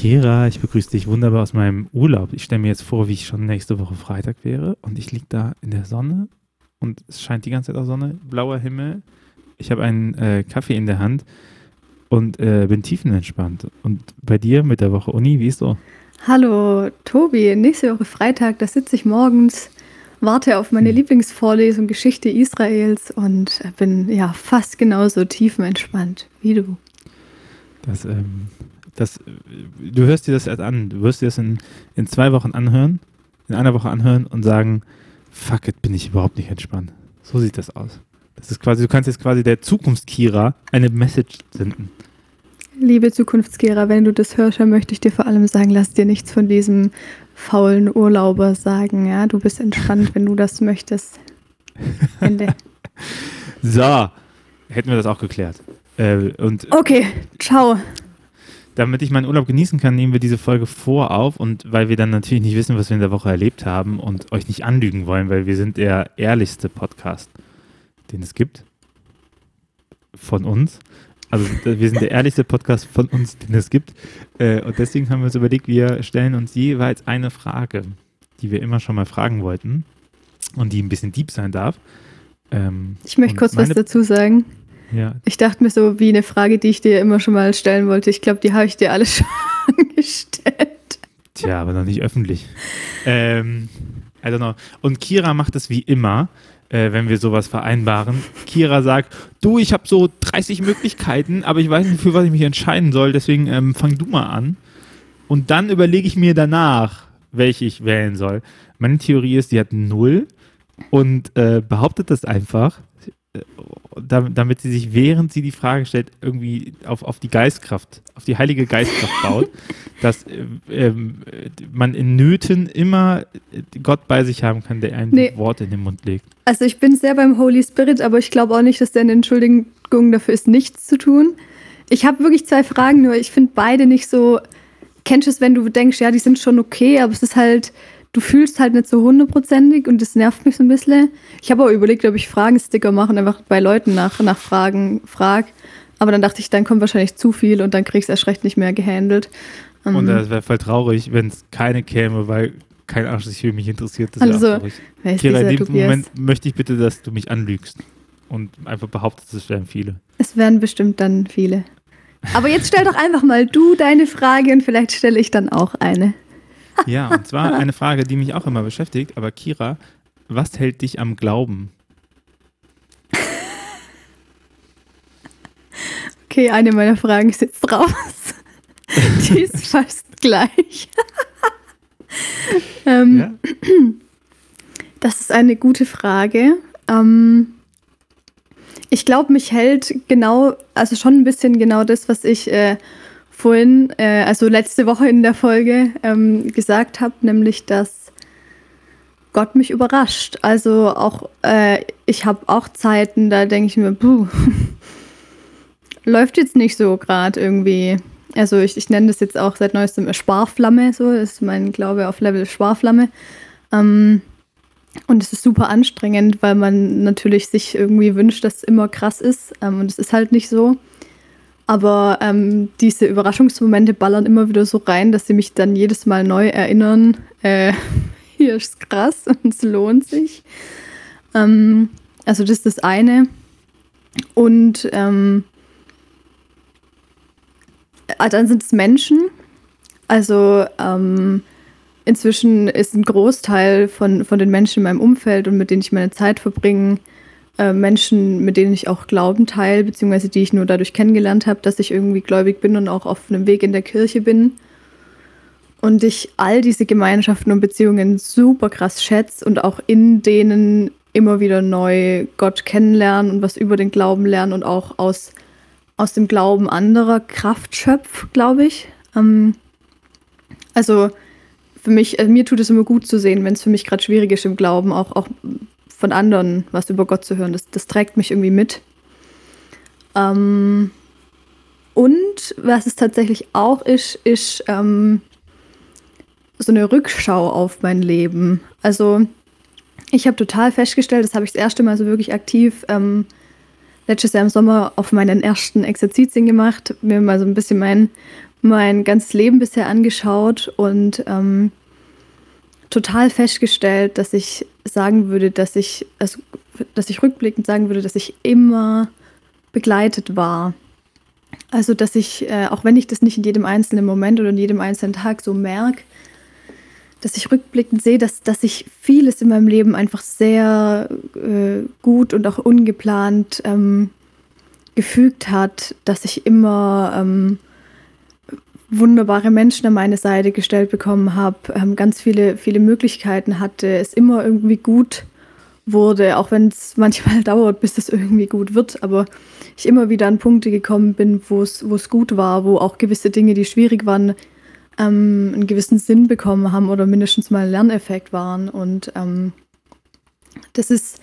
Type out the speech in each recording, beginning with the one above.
Kira, ich begrüße dich wunderbar aus meinem Urlaub. Ich stelle mir jetzt vor, wie ich schon nächste Woche Freitag wäre und ich liege da in der Sonne und es scheint die ganze Zeit auch Sonne, blauer Himmel. Ich habe einen äh, Kaffee in der Hand und äh, bin tiefenentspannt. Und bei dir mit der Woche Uni, wie ist so? Hallo Tobi, nächste Woche Freitag, da sitze ich morgens, warte auf meine hm. Lieblingsvorlesung Geschichte Israels und bin ja fast genauso tiefenentspannt wie du. Das, ähm, das, du hörst dir das erst an, du wirst dir das in, in zwei Wochen anhören, in einer Woche anhören und sagen, fuck it, bin ich überhaupt nicht entspannt. So sieht das aus. Das ist quasi, du kannst jetzt quasi der Zukunftskira eine Message senden. Liebe Zukunftskira, wenn du das hörst, dann möchte ich dir vor allem sagen, lass dir nichts von diesem faulen Urlauber sagen. Ja, du bist entspannt, wenn du das möchtest. Ende. so, hätten wir das auch geklärt. Äh, und okay, ciao. Damit ich meinen Urlaub genießen kann, nehmen wir diese Folge vor auf und weil wir dann natürlich nicht wissen, was wir in der Woche erlebt haben und euch nicht anlügen wollen, weil wir sind der ehrlichste Podcast den es gibt. Von uns. Also wir sind der ehrlichste Podcast von uns, den es gibt. Äh, und deswegen haben wir uns überlegt, wir stellen uns jeweils eine Frage, die wir immer schon mal fragen wollten und die ein bisschen deep sein darf. Ähm, ich möchte kurz was dazu sagen. Ja. Ich dachte mir so, wie eine Frage, die ich dir immer schon mal stellen wollte. Ich glaube, die habe ich dir alle schon gestellt. Tja, aber noch nicht öffentlich. Ähm, I don't know. Und Kira macht es wie immer äh, wenn wir sowas vereinbaren. Kira sagt, du, ich habe so 30 Möglichkeiten, aber ich weiß nicht, für was ich mich entscheiden soll, deswegen ähm, fang du mal an. Und dann überlege ich mir danach, welche ich wählen soll. Meine Theorie ist, die hat null und äh, behauptet das einfach damit sie sich, während sie die Frage stellt, irgendwie auf, auf die Geistkraft, auf die heilige Geistkraft baut, dass äh, äh, man in Nöten immer Gott bei sich haben kann, der ein nee. Wort in den Mund legt. Also ich bin sehr beim Holy Spirit, aber ich glaube auch nicht, dass der eine Entschuldigung dafür ist, nichts zu tun. Ich habe wirklich zwei Fragen, nur ich finde beide nicht so. Kennst du es, wenn du denkst, ja, die sind schon okay, aber es ist halt du fühlst halt nicht so hundertprozentig und das nervt mich so ein bisschen. Ich habe auch überlegt, ob ich Fragensticker mache und einfach bei Leuten nach, nach Fragen frage. Aber dann dachte ich, dann kommt wahrscheinlich zu viel und dann krieg ich es erst recht nicht mehr gehandelt. Und ähm, das wäre voll traurig, wenn es keine käme, weil kein Arsch sich für mich interessiert. Das also, traurig. Kira, in dem Tobias? Moment möchte ich bitte, dass du mich anlügst und einfach behauptest, es wären viele. Es wären bestimmt dann viele. Aber jetzt stell doch einfach mal du deine Frage und vielleicht stelle ich dann auch eine. Ja, und zwar eine Frage, die mich auch immer beschäftigt. Aber Kira, was hält dich am Glauben? Okay, eine meiner Fragen ist jetzt raus. Die ist fast gleich. ähm, ja? Das ist eine gute Frage. Ähm, ich glaube, mich hält genau, also schon ein bisschen genau das, was ich äh, vorhin, äh, also letzte Woche in der Folge ähm, gesagt habe, nämlich dass Gott mich überrascht. Also auch, äh, ich habe auch Zeiten, da denke ich mir, puh, läuft jetzt nicht so gerade irgendwie. Also ich, ich nenne das jetzt auch seit neuestem Sparflamme, so ist mein Glaube auf Level Sparflamme. Ähm, und es ist super anstrengend, weil man natürlich sich irgendwie wünscht, dass es immer krass ist. Ähm, und es ist halt nicht so. Aber ähm, diese Überraschungsmomente ballern immer wieder so rein, dass sie mich dann jedes Mal neu erinnern, äh, hier ist krass und es lohnt sich. Ähm, also das ist das eine. Und ähm, äh, dann sind es Menschen. Also ähm, inzwischen ist ein Großteil von, von den Menschen in meinem Umfeld und mit denen ich meine Zeit verbringe, äh, Menschen, mit denen ich auch Glauben teile, beziehungsweise die ich nur dadurch kennengelernt habe, dass ich irgendwie gläubig bin und auch auf einem Weg in der Kirche bin. Und ich all diese Gemeinschaften und Beziehungen super krass schätze und auch in denen immer wieder neu Gott kennenlernen und was über den Glauben lernen und auch aus, aus dem Glauben anderer Kraft schöpf, glaube ich. Ähm, also für mich, also mir tut es immer gut zu sehen, wenn es für mich gerade schwierig ist im Glauben, auch, auch von anderen was über Gott zu hören. Das, das trägt mich irgendwie mit. Ähm, und was es tatsächlich auch ist, ist ähm, so eine Rückschau auf mein Leben. Also ich habe total festgestellt, das habe ich das erste Mal so wirklich aktiv ähm, letztes Jahr im Sommer auf meinen ersten Exerzitien gemacht, mir mal so ein bisschen mein, mein ganzes Leben bisher angeschaut und ähm, total festgestellt, dass ich sagen würde, dass ich, also, dass ich rückblickend sagen würde, dass ich immer begleitet war. Also, dass ich, äh, auch wenn ich das nicht in jedem einzelnen Moment oder in jedem einzelnen Tag so merke, dass ich rückblickend sehe, dass, dass sich vieles in meinem Leben einfach sehr äh, gut und auch ungeplant ähm, gefügt hat, dass ich immer ähm, wunderbare Menschen an meine Seite gestellt bekommen habe, ähm, ganz viele, viele Möglichkeiten hatte, es immer irgendwie gut wurde, auch wenn es manchmal dauert, bis es irgendwie gut wird, aber ich immer wieder an Punkte gekommen bin, wo es gut war, wo auch gewisse Dinge, die schwierig waren, ähm, einen gewissen Sinn bekommen haben oder mindestens mal ein Lerneffekt waren. Und ähm, das ist,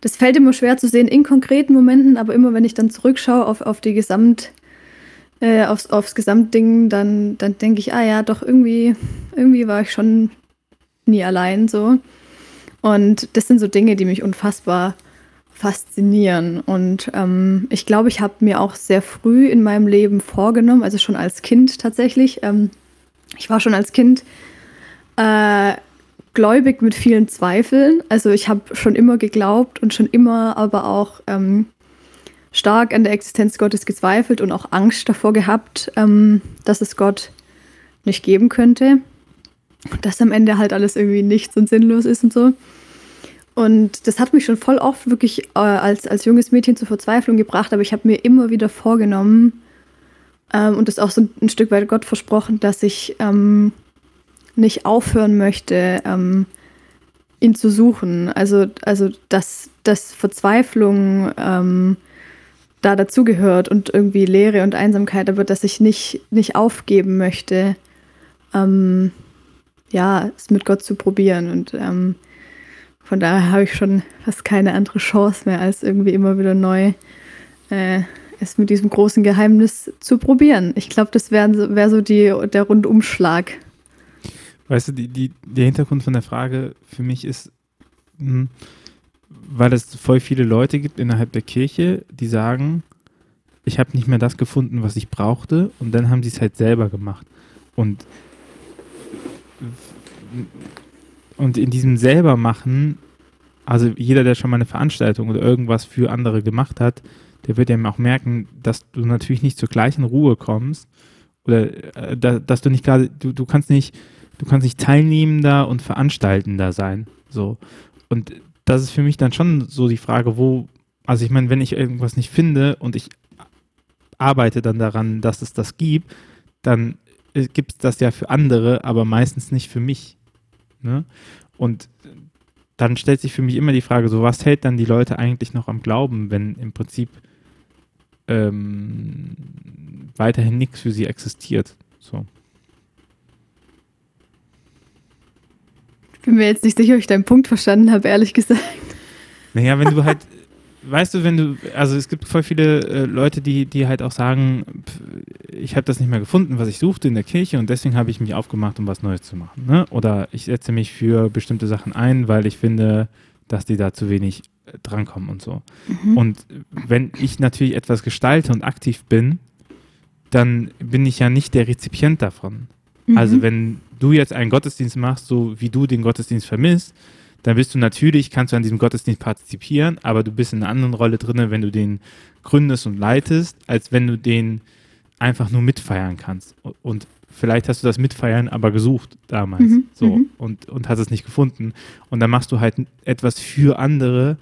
das fällt immer schwer zu sehen in konkreten Momenten, aber immer wenn ich dann zurückschaue auf, auf die Gesamt, äh, aufs, aufs Gesamtding, dann, dann denke ich, ah ja, doch irgendwie, irgendwie war ich schon nie allein so. Und das sind so Dinge, die mich unfassbar faszinieren. Und ähm, ich glaube, ich habe mir auch sehr früh in meinem Leben vorgenommen, also schon als Kind tatsächlich, ähm, ich war schon als Kind äh, gläubig mit vielen Zweifeln. Also ich habe schon immer geglaubt und schon immer aber auch ähm, stark an der Existenz Gottes gezweifelt und auch Angst davor gehabt, ähm, dass es Gott nicht geben könnte. Dass am Ende halt alles irgendwie nichts und sinnlos ist und so. Und das hat mich schon voll oft wirklich äh, als, als junges Mädchen zur Verzweiflung gebracht, aber ich habe mir immer wieder vorgenommen, ähm, und das auch so ein Stück weit Gott versprochen, dass ich ähm, nicht aufhören möchte, ähm, ihn zu suchen. Also, also dass, dass Verzweiflung ähm, da dazugehört und irgendwie Leere und Einsamkeit, aber dass ich nicht, nicht aufgeben möchte, ähm, ja, es mit Gott zu probieren. Und ähm, von daher habe ich schon fast keine andere Chance mehr, als irgendwie immer wieder neu äh, es mit diesem großen Geheimnis zu probieren. Ich glaube, das wäre wär so die, der Rundumschlag. Weißt du, die, die, der Hintergrund von der Frage für mich ist, mh, hm, weil es voll viele Leute gibt innerhalb der Kirche, die sagen, ich habe nicht mehr das gefunden, was ich brauchte, und dann haben sie es halt selber gemacht. Und, und in diesem selber machen, also jeder, der schon mal eine Veranstaltung oder irgendwas für andere gemacht hat, der wird ja auch merken, dass du natürlich nicht zur gleichen Ruhe kommst oder äh, da, dass du nicht gerade, du, du kannst nicht, du kannst nicht Teilnehmender und Veranstaltender sein. So. Und das ist für mich dann schon so die Frage, wo, also ich meine, wenn ich irgendwas nicht finde und ich arbeite dann daran, dass es das gibt, dann gibt es das ja für andere, aber meistens nicht für mich. Ne? Und dann stellt sich für mich immer die Frage, so was hält dann die Leute eigentlich noch am Glauben, wenn im Prinzip ähm, weiterhin nichts für sie existiert. So. Bin mir jetzt nicht sicher, ob ich deinen Punkt verstanden habe, ehrlich gesagt. Naja, wenn du halt, weißt du, wenn du, also es gibt voll viele äh, Leute, die, die halt auch sagen, pff, ich habe das nicht mehr gefunden, was ich suchte in der Kirche und deswegen habe ich mich aufgemacht, um was Neues zu machen. Ne? Oder ich setze mich für bestimmte Sachen ein, weil ich finde, dass die da zu wenig drankommen und so. Mhm. Und wenn ich natürlich etwas gestalte und aktiv bin, dann bin ich ja nicht der Rezipient davon. Mhm. Also wenn du jetzt einen Gottesdienst machst, so wie du den Gottesdienst vermisst, dann bist du natürlich, kannst du an diesem Gottesdienst partizipieren, aber du bist in einer anderen Rolle drin, wenn du den gründest und leitest, als wenn du den einfach nur mitfeiern kannst. Und vielleicht hast du das Mitfeiern aber gesucht damals mhm, so mhm. Und, und hast es nicht gefunden. Und dann machst du halt etwas für andere,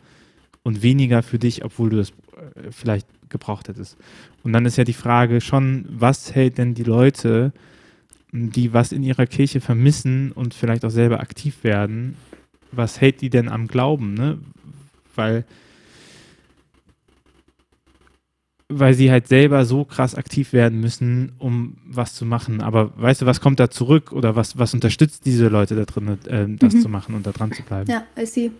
und weniger für dich, obwohl du das äh, vielleicht gebraucht hättest. Und dann ist ja die Frage schon, was hält denn die Leute, die was in ihrer Kirche vermissen und vielleicht auch selber aktiv werden, was hält die denn am Glauben? Ne? Weil, weil sie halt selber so krass aktiv werden müssen, um was zu machen. Aber weißt du, was kommt da zurück oder was, was unterstützt diese Leute da drin, äh, das mhm. zu machen und da dran zu bleiben? Ja, I see.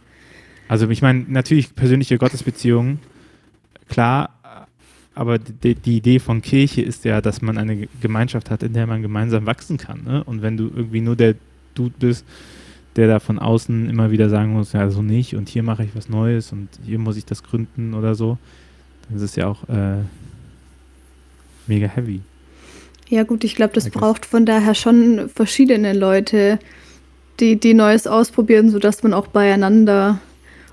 Also ich meine, natürlich persönliche Gottesbeziehungen, klar, aber die, die, Idee von Kirche ist ja, dass man eine Gemeinschaft hat, in der man gemeinsam wachsen kann. Ne? Und wenn du irgendwie nur der Dude bist, der da von außen immer wieder sagen muss, ja, so nicht und hier mache ich was Neues und hier muss ich das gründen oder so, dann ist es ja auch äh, mega heavy. Ja, gut, ich glaube, das braucht von daher schon verschiedene Leute, die, die Neues ausprobieren, sodass man auch beieinander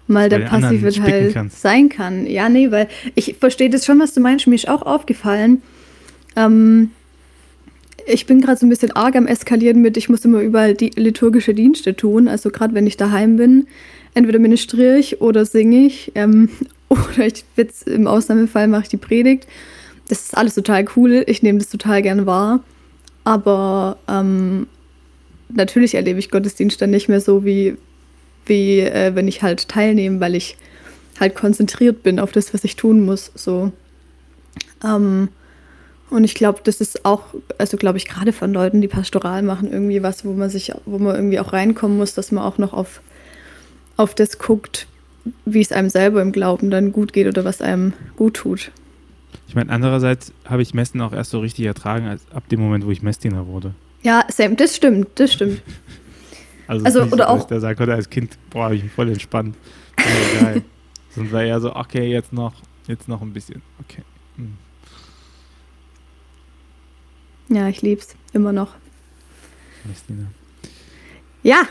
mal der Passive halt kannst. sein kann. Ja, nee, weil ich verstehe das schon, was du meinst. Mir ist auch aufgefallen. Ähm, ich bin gerade so ein bisschen arg am Eskalieren mit, ich muss immer überall die liturgische Dienste tun. Also gerade wenn ich daheim bin, entweder ministriere ich oder singe ich. Ähm, oder ich jetzt im Ausnahmefall mache ich die Predigt. Das ist alles total cool. Ich nehme das total gern wahr. Aber ähm, natürlich erlebe ich Gottesdienst dann nicht mehr so, wie, wie äh, wenn ich halt teilnehme, weil ich halt konzentriert bin auf das, was ich tun muss. So. Ähm, und ich glaube, das ist auch, also glaube ich, gerade von Leuten, die pastoral machen, irgendwie was, wo man sich, wo man irgendwie auch reinkommen muss, dass man auch noch auf, auf das guckt, wie es einem selber im Glauben dann gut geht oder was einem gut tut. Ich meine, andererseits habe ich Messen auch erst so richtig ertragen, als ab dem Moment, wo ich Messdiener wurde. Ja, Sam, das stimmt, das stimmt. Also, also oder so, auch. Da sagen konnte als Kind, boah, ich bin voll entspannt. Geil. Sonst war eher so, okay, jetzt noch, jetzt noch ein bisschen. Okay. Hm. Ja, ich lieb's. Immer noch. Messdiener. Ja,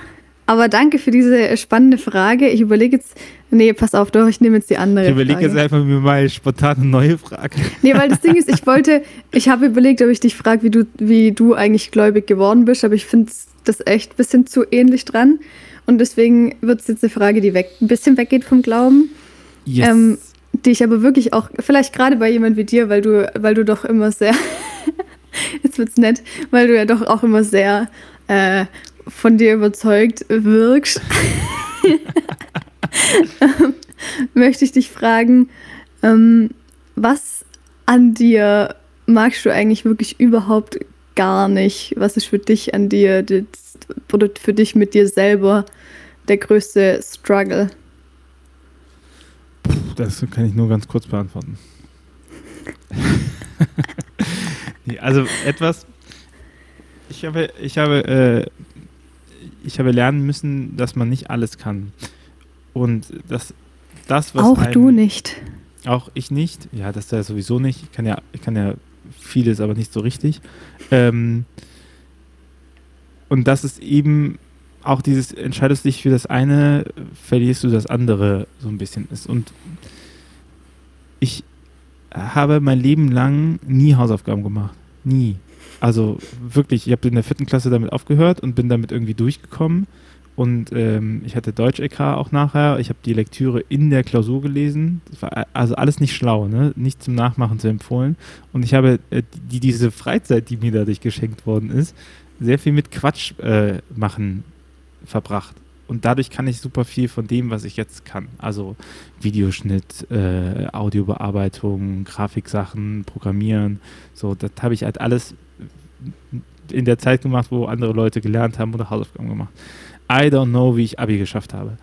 aber danke für diese spannende Frage. Ich überlege jetzt, nee, pass auf, doch, ich nehme jetzt die andere. Ich überlege jetzt einfach mir mal spontan eine neue Frage. Nee, weil das Ding ist, ich wollte, ich habe überlegt, ob ich dich frage, wie du, wie du eigentlich gläubig geworden bist, aber ich finde das echt ein bisschen zu ähnlich dran. Und deswegen wird es jetzt eine Frage, die weg, ein bisschen weggeht vom Glauben. Yes. Ähm, die ich aber wirklich auch, vielleicht gerade bei jemand wie dir, weil du, weil du doch immer sehr, jetzt wird's nett, weil du ja doch auch immer sehr äh, von dir überzeugt wirkst, möchte ich dich fragen, ähm, was an dir magst du eigentlich wirklich überhaupt gar nicht? Was ist für dich an dir oder für dich mit dir selber der größte Struggle? Das kann ich nur ganz kurz beantworten. nee, also etwas, ich habe, ich habe äh, ich habe lernen müssen, dass man nicht alles kann. Und dass das, was. Auch einem, du nicht. Auch ich nicht. Ja, das ja sowieso nicht. Ich kann ja, ich kann ja vieles, aber nicht so richtig. Ähm, und das ist eben auch dieses, entscheidest dich für das eine, verlierst du das andere so ein bisschen ist. Und ich habe mein Leben lang nie Hausaufgaben gemacht. Nie. Also wirklich, ich habe in der vierten Klasse damit aufgehört und bin damit irgendwie durchgekommen. Und ähm, ich hatte Deutsch-EK auch nachher. Ich habe die Lektüre in der Klausur gelesen. also alles nicht schlau, ne? nicht zum Nachmachen zu empfohlen. Und ich habe äh, die, diese Freizeit, die mir dadurch geschenkt worden ist, sehr viel mit Quatsch äh, machen verbracht. Und dadurch kann ich super viel von dem, was ich jetzt kann. Also Videoschnitt, äh, Audiobearbeitung, Grafiksachen, Programmieren. So, das habe ich halt alles in der Zeit gemacht, wo andere Leute gelernt haben oder Hausaufgaben gemacht. I don't know, wie ich Abi geschafft habe.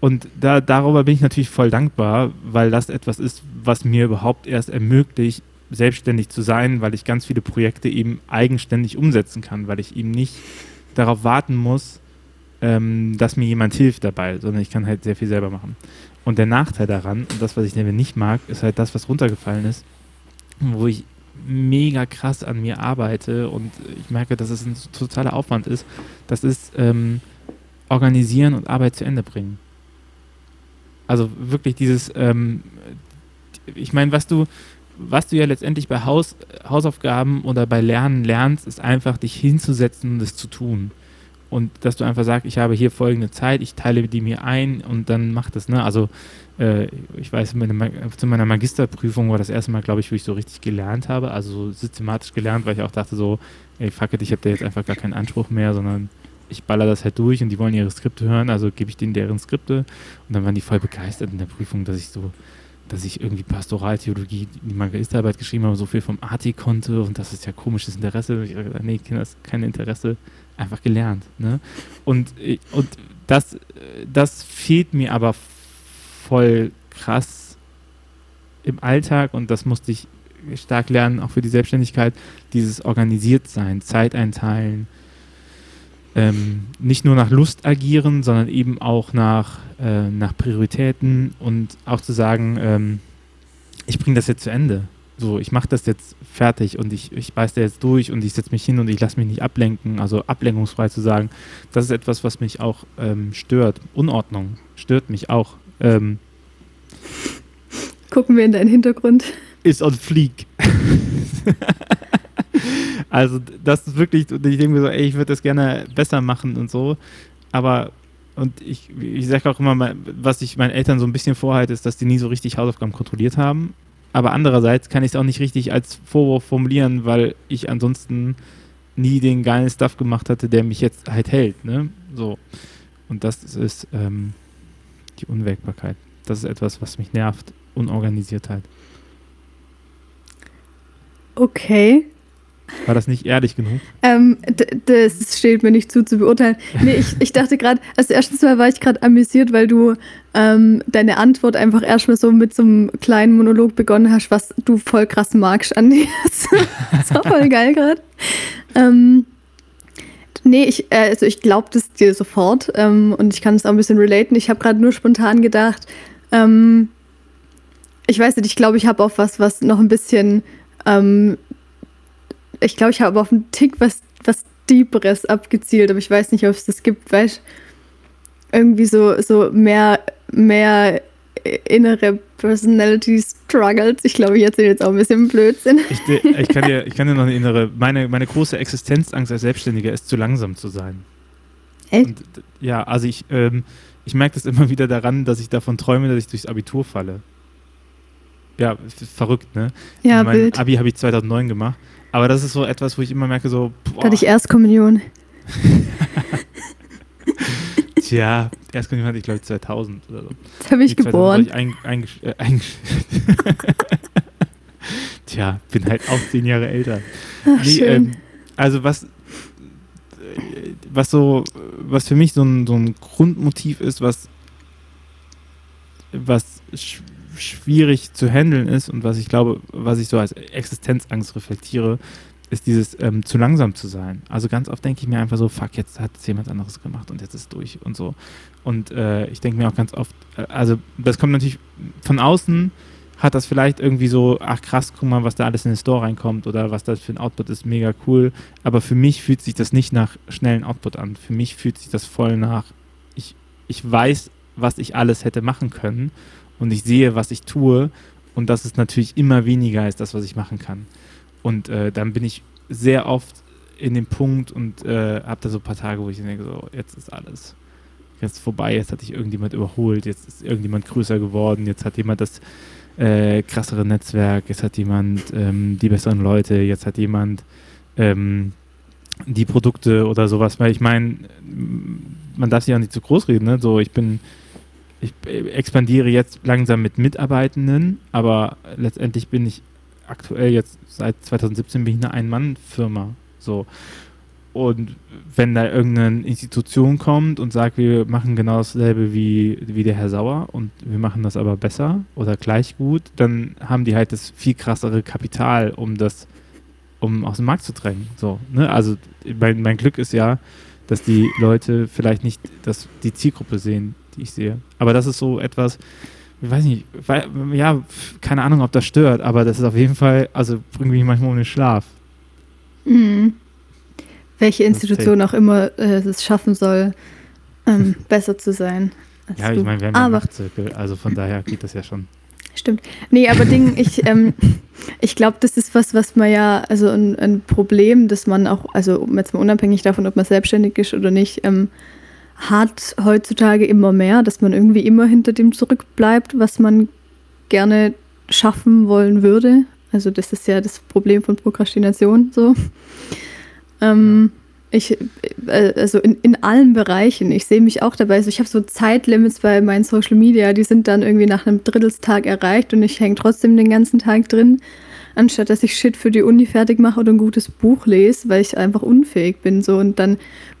Und da, darüber bin ich natürlich voll dankbar, weil das etwas ist, was mir überhaupt erst ermöglicht, selbstständig zu sein, weil ich ganz viele Projekte eben eigenständig umsetzen kann, weil ich eben nicht darauf warten muss, ähm, dass mir jemand hilft dabei, sondern ich kann halt sehr viel selber machen. Und der Nachteil daran, und das, was ich nicht mag, ist halt das, was runtergefallen ist, wo ich mega krass an mir arbeite und ich merke, dass es ein totaler Aufwand ist, das ist ähm, organisieren und Arbeit zu Ende bringen. Also wirklich dieses, ähm, ich meine, was du, was du ja letztendlich bei Haus, Hausaufgaben oder bei Lernen lernst, ist einfach dich hinzusetzen und es zu tun und dass du einfach sagst, ich habe hier folgende Zeit, ich teile die mir ein und dann mach das, ne? Also äh, ich weiß, meine, zu meiner Magisterprüfung war das erste Mal, glaube ich, wo ich so richtig gelernt habe, also so systematisch gelernt, weil ich auch dachte so, ey, fuck it, ich habe da jetzt einfach gar keinen Anspruch mehr, sondern ich baller das halt durch und die wollen ihre Skripte hören, also gebe ich denen deren Skripte und dann waren die voll begeistert in der Prüfung, dass ich so dass ich irgendwie Pastoraltheologie, die Magisterarbeit geschrieben habe, so viel vom AT konnte und das ist ja komisches Interesse. Ich habe gesagt, nee, Kinder, das ist kein Interesse einfach gelernt. Ne? Und, und das, das fehlt mir aber voll krass im Alltag und das musste ich stark lernen, auch für die Selbstständigkeit, dieses organisiert sein, Zeit einteilen, ähm, nicht nur nach Lust agieren, sondern eben auch nach, äh, nach Prioritäten und auch zu sagen, ähm, ich bringe das jetzt zu Ende. So, ich mache das jetzt fertig und ich, ich beiß da jetzt durch und ich setze mich hin und ich lasse mich nicht ablenken, also ablenkungsfrei zu sagen, das ist etwas, was mich auch ähm, stört. Unordnung stört mich auch. Ähm, Gucken wir in deinen Hintergrund. Ist on fleek. also das ist wirklich, ich denke mir so, ey, ich würde das gerne besser machen und so, aber und ich, ich sage auch immer, was ich meinen Eltern so ein bisschen vorhalte, ist, dass die nie so richtig Hausaufgaben kontrolliert haben aber andererseits kann ich es auch nicht richtig als Vorwurf formulieren, weil ich ansonsten nie den geilen Stuff gemacht hatte, der mich jetzt halt hält. Ne? So. Und das ist ähm, die Unwägbarkeit. Das ist etwas, was mich nervt. Unorganisiertheit. Okay. War das nicht ehrlich genug? Ähm, das steht mir nicht zu, zu beurteilen. Nee, ich, ich dachte gerade, also erstens mal war ich gerade amüsiert, weil du ähm, deine Antwort einfach erstmal so mit so einem kleinen Monolog begonnen hast, was du voll krass magst an dir. das war voll geil gerade. Ähm, nee, ich, äh, also ich glaube das dir sofort ähm, und ich kann es auch ein bisschen relaten. Ich habe gerade nur spontan gedacht, ähm, ich weiß nicht, ich glaube, ich habe auf was, was noch ein bisschen ähm, ich glaube, ich habe auf einen Tick was, was Deeperes abgezielt, aber ich weiß nicht, ob es das gibt, weißt irgendwie so, so mehr, mehr innere Personality Struggles. Ich glaube, ich erzähle jetzt auch ein bisschen Blödsinn. Ich, ich, kann, dir, ich kann dir noch eine innere, meine, meine große Existenzangst als Selbstständiger ist, zu langsam zu sein. Echt? Und, ja, also ich, ähm, ich merke das immer wieder daran, dass ich davon träume, dass ich durchs Abitur falle. Ja, verrückt, ne? Ja, mein Bild. Abi habe ich 2009 gemacht aber das ist so etwas, wo ich immer merke, so. Boah. Da hatte ich Erstkommunion. Tja, Erstkommunion hatte ich, glaube ich, 2000 oder so. Da habe ich Die geboren. Ich ein, ein, äh, ein Tja, bin halt auch zehn Jahre älter. Ach, nee, ähm, also was, was so, was für mich so ein, so ein Grundmotiv ist, was, was schwierig zu handeln ist und was ich glaube, was ich so als Existenzangst reflektiere, ist dieses ähm, zu langsam zu sein. Also ganz oft denke ich mir einfach so, fuck, jetzt hat es jemand anderes gemacht und jetzt ist es durch und so. Und äh, ich denke mir auch ganz oft, äh, also das kommt natürlich von außen, hat das vielleicht irgendwie so, ach krass, guck mal, was da alles in den Store reinkommt oder was das für ein Output ist, mega cool. Aber für mich fühlt sich das nicht nach schnellen Output an. Für mich fühlt sich das voll nach, ich, ich weiß, was ich alles hätte machen können und ich sehe, was ich tue und dass es natürlich immer weniger ist, das, was ich machen kann. Und äh, dann bin ich sehr oft in dem Punkt und äh, habe da so ein paar Tage, wo ich denke, so, jetzt ist alles jetzt vorbei, jetzt hat sich irgendjemand überholt, jetzt ist irgendjemand größer geworden, jetzt hat jemand das äh, krassere Netzwerk, jetzt hat jemand ähm, die besseren Leute, jetzt hat jemand ähm, die Produkte oder sowas, weil ich meine, man darf sich auch nicht zu groß reden, ne? So, ich bin ich expandiere jetzt langsam mit Mitarbeitenden, aber letztendlich bin ich aktuell jetzt seit 2017 bin ich eine Ein-Mann-Firma. So. Und wenn da irgendeine Institution kommt und sagt, wir machen genau dasselbe wie, wie der Herr Sauer und wir machen das aber besser oder gleich gut, dann haben die halt das viel krassere Kapital, um das, um aus dem Markt zu drängen. So, ne? Also mein, mein Glück ist ja, dass die Leute vielleicht nicht das, die Zielgruppe sehen, die ich sehe. Aber das ist so etwas, ich weiß nicht, weil, ja, keine Ahnung, ob das stört, aber das ist auf jeden Fall, also bringt mich manchmal den Schlaf. Mhm. Welche Institution auch immer äh, es schaffen soll, ähm, besser zu sein. Ja, ich meine, wir haben ja einen Machtzirkel, also von daher geht das ja schon. Stimmt. Nee, aber Ding, ich, ähm, ich glaube, das ist was, was man ja, also ein, ein, Problem, das man auch, also jetzt mal unabhängig davon, ob man selbstständig ist oder nicht, ähm, hat heutzutage immer mehr, dass man irgendwie immer hinter dem zurückbleibt, was man gerne schaffen wollen würde. Also das ist ja das Problem von Prokrastination so. Ähm, ich, äh, also in, in allen Bereichen. Ich sehe mich auch dabei. Also ich habe so Zeitlimits bei meinen Social Media, die sind dann irgendwie nach einem Drittelstag erreicht und ich hänge trotzdem den ganzen Tag drin, anstatt dass ich Shit für die Uni fertig mache oder ein gutes Buch lese, weil ich einfach unfähig bin. So und dann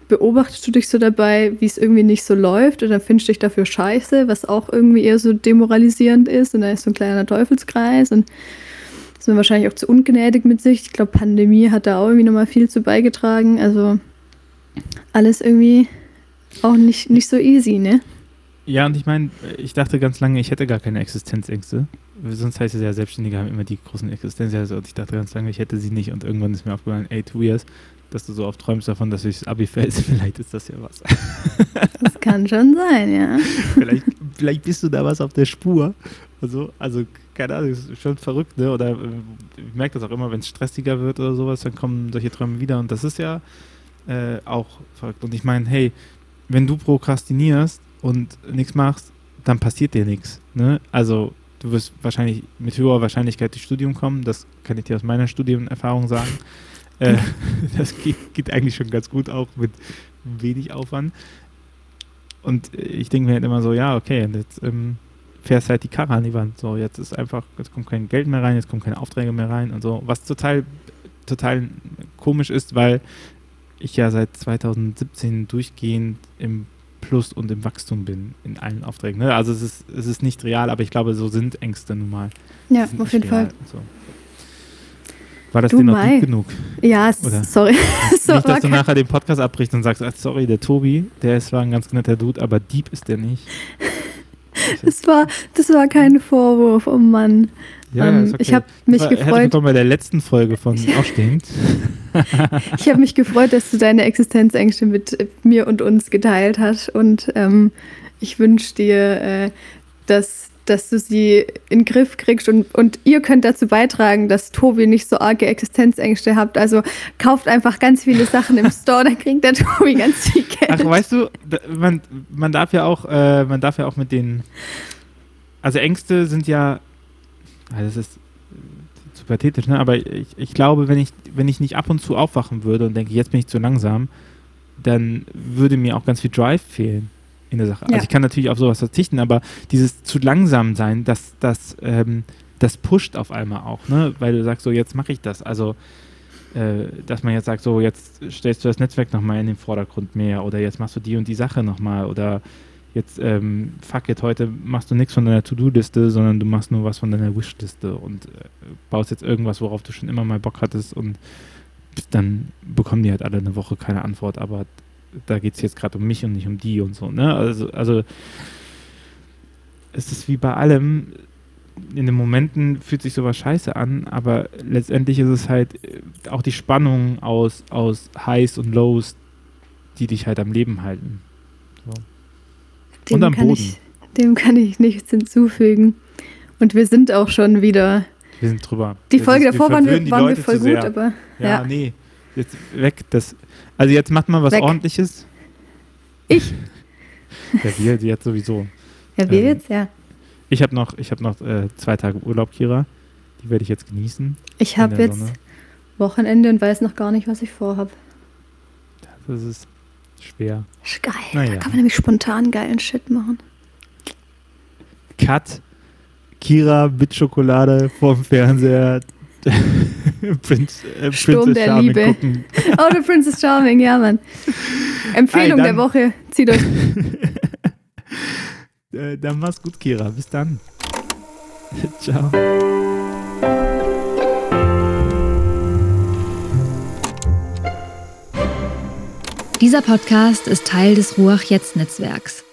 beobachtest du dich so dabei, wie es irgendwie nicht so läuft und dann findest du dich dafür scheiße, was auch irgendwie eher so demoralisierend ist und da ist so ein kleiner Teufelskreis und ist man wahrscheinlich auch zu ungnädig mit sich. Ich glaube, Pandemie hat da auch irgendwie nochmal viel zu beigetragen. Also alles irgendwie auch nicht, nicht so easy, ne? Ja, und ich meine, ich dachte ganz lange, ich hätte gar keine Existenzängste. sonst heißt es ja, Selbstständige haben immer die großen Existenzen. Also, und ich dachte ganz lange, ich hätte sie nicht. Und irgendwann ist mir aufgefallen, ey, two years, dass du so oft träumst davon, dass ich das Abi fällt. Vielleicht ist das ja was. Das kann schon sein, ja. vielleicht, vielleicht bist du da was auf der Spur. Also, also keine Ahnung, das ist schon verrückt, ne? Oder äh, ich merke das auch immer, wenn es stressiger wird oder sowas, dann kommen solche Träume wieder. Und das ist ja äh, auch verrückt. Und ich meine, hey, wenn du prokrastinierst und nichts machst, dann passiert dir nichts. Ne? Also du wirst wahrscheinlich mit höherer Wahrscheinlichkeit durchs Studium kommen. Das kann ich dir aus meiner Studienerfahrung sagen. Äh, das geht, geht, eigentlich schon ganz gut, auch mit wenig Aufwand. Und ich denke mir halt immer so, ja, okay, jetzt ähm, fährst halt die Karre an die Wand. So, jetzt ist einfach, jetzt kommt kein Geld mehr rein, jetzt kommen keine Aufträge mehr rein und so. Was total, total komisch ist, weil ich ja seit 2017 durchgehend im Plus und im Wachstum bin in allen Aufträgen. Ne? Also es ist, es ist nicht real, aber ich glaube, so sind Ängste nun mal. Ja, auf jeden Fall. So. War das du denn noch deep genug? Ja, Oder? sorry. so, nicht, dass du nachher den Podcast abbrichst und sagst, ah, sorry, der Tobi, der ist zwar ein ganz netter Dude, aber deep ist der nicht. Das war, das war kein Vorwurf, oh Mann. Ja, ähm, okay. Ich habe mich war, gefreut. Ich bei der letzten Folge von Aufstehend. ich habe mich gefreut, dass du deine Existenzängste mit mir und uns geteilt hast. Und ähm, ich wünsche dir, äh, dass, dass du sie in den Griff kriegst. Und, und ihr könnt dazu beitragen, dass Tobi nicht so arge Existenzängste habt. Also kauft einfach ganz viele Sachen im Store, dann kriegt der Tobi ganz viel Geld. Ach, weißt du, man, man darf ja auch, äh, man darf ja auch mit den. Also Ängste sind ja das ist zu pathetisch, ne? aber ich, ich glaube, wenn ich, wenn ich nicht ab und zu aufwachen würde und denke, jetzt bin ich zu langsam, dann würde mir auch ganz viel Drive fehlen in der Sache. Also ja. Also ich kann natürlich auf sowas verzichten, aber dieses zu langsam sein, das, das, ähm, das pusht auf einmal auch, ne? Weil du sagst so, jetzt mache ich das. Also äh, dass man jetzt sagt, so jetzt stellst du das Netzwerk nochmal in den Vordergrund mehr oder jetzt machst du die und die Sache nochmal oder jetzt, ähm, fuck it, heute machst du nichts von deiner To-Do-Liste, sondern du machst nur was von deiner Wish-Liste und äh, baust jetzt irgendwas, worauf du schon immer mal Bock hattest und dann bekommen die halt alle eine Woche keine Antwort, aber da geht es jetzt gerade um mich und nicht um die und so, ne? Also, also es ist wie bei allem, in den Momenten fühlt sich sowas scheiße an, aber letztendlich ist es halt äh, auch die Spannung aus, aus Highs und Lows, die dich halt am Leben halten. So. Dem und am Boden. Ich, dem kann ich nichts hinzufügen. Und wir sind auch schon wieder. Wir sind drüber. Die Folge ist, davor waren wir, waren wir voll gut, aber. Ja, ja, nee. Jetzt weg. Das, also jetzt macht mal was weg. ordentliches. Ich? ja, wir jetzt sowieso. Ja, wir ähm, jetzt, ja. Ich habe noch, ich hab noch äh, zwei Tage Urlaub, Kira. Die werde ich jetzt genießen. Ich habe jetzt Sonne. Wochenende und weiß noch gar nicht, was ich vorhabe. Das ist schwer. Ist geil. Naja. Da kann man nämlich spontan geilen Shit machen. Cut. Kira mit Schokolade vorm Fernseher. Prinz, äh, Sturm der Charming Liebe. Gucken. Oh, der Princess Charming, ja, Mann. Empfehlung Ei, der Woche. Zieht euch. äh, dann mach's gut, Kira. Bis dann. Ciao. Dieser Podcast ist Teil des Ruach Jetzt Netzwerks.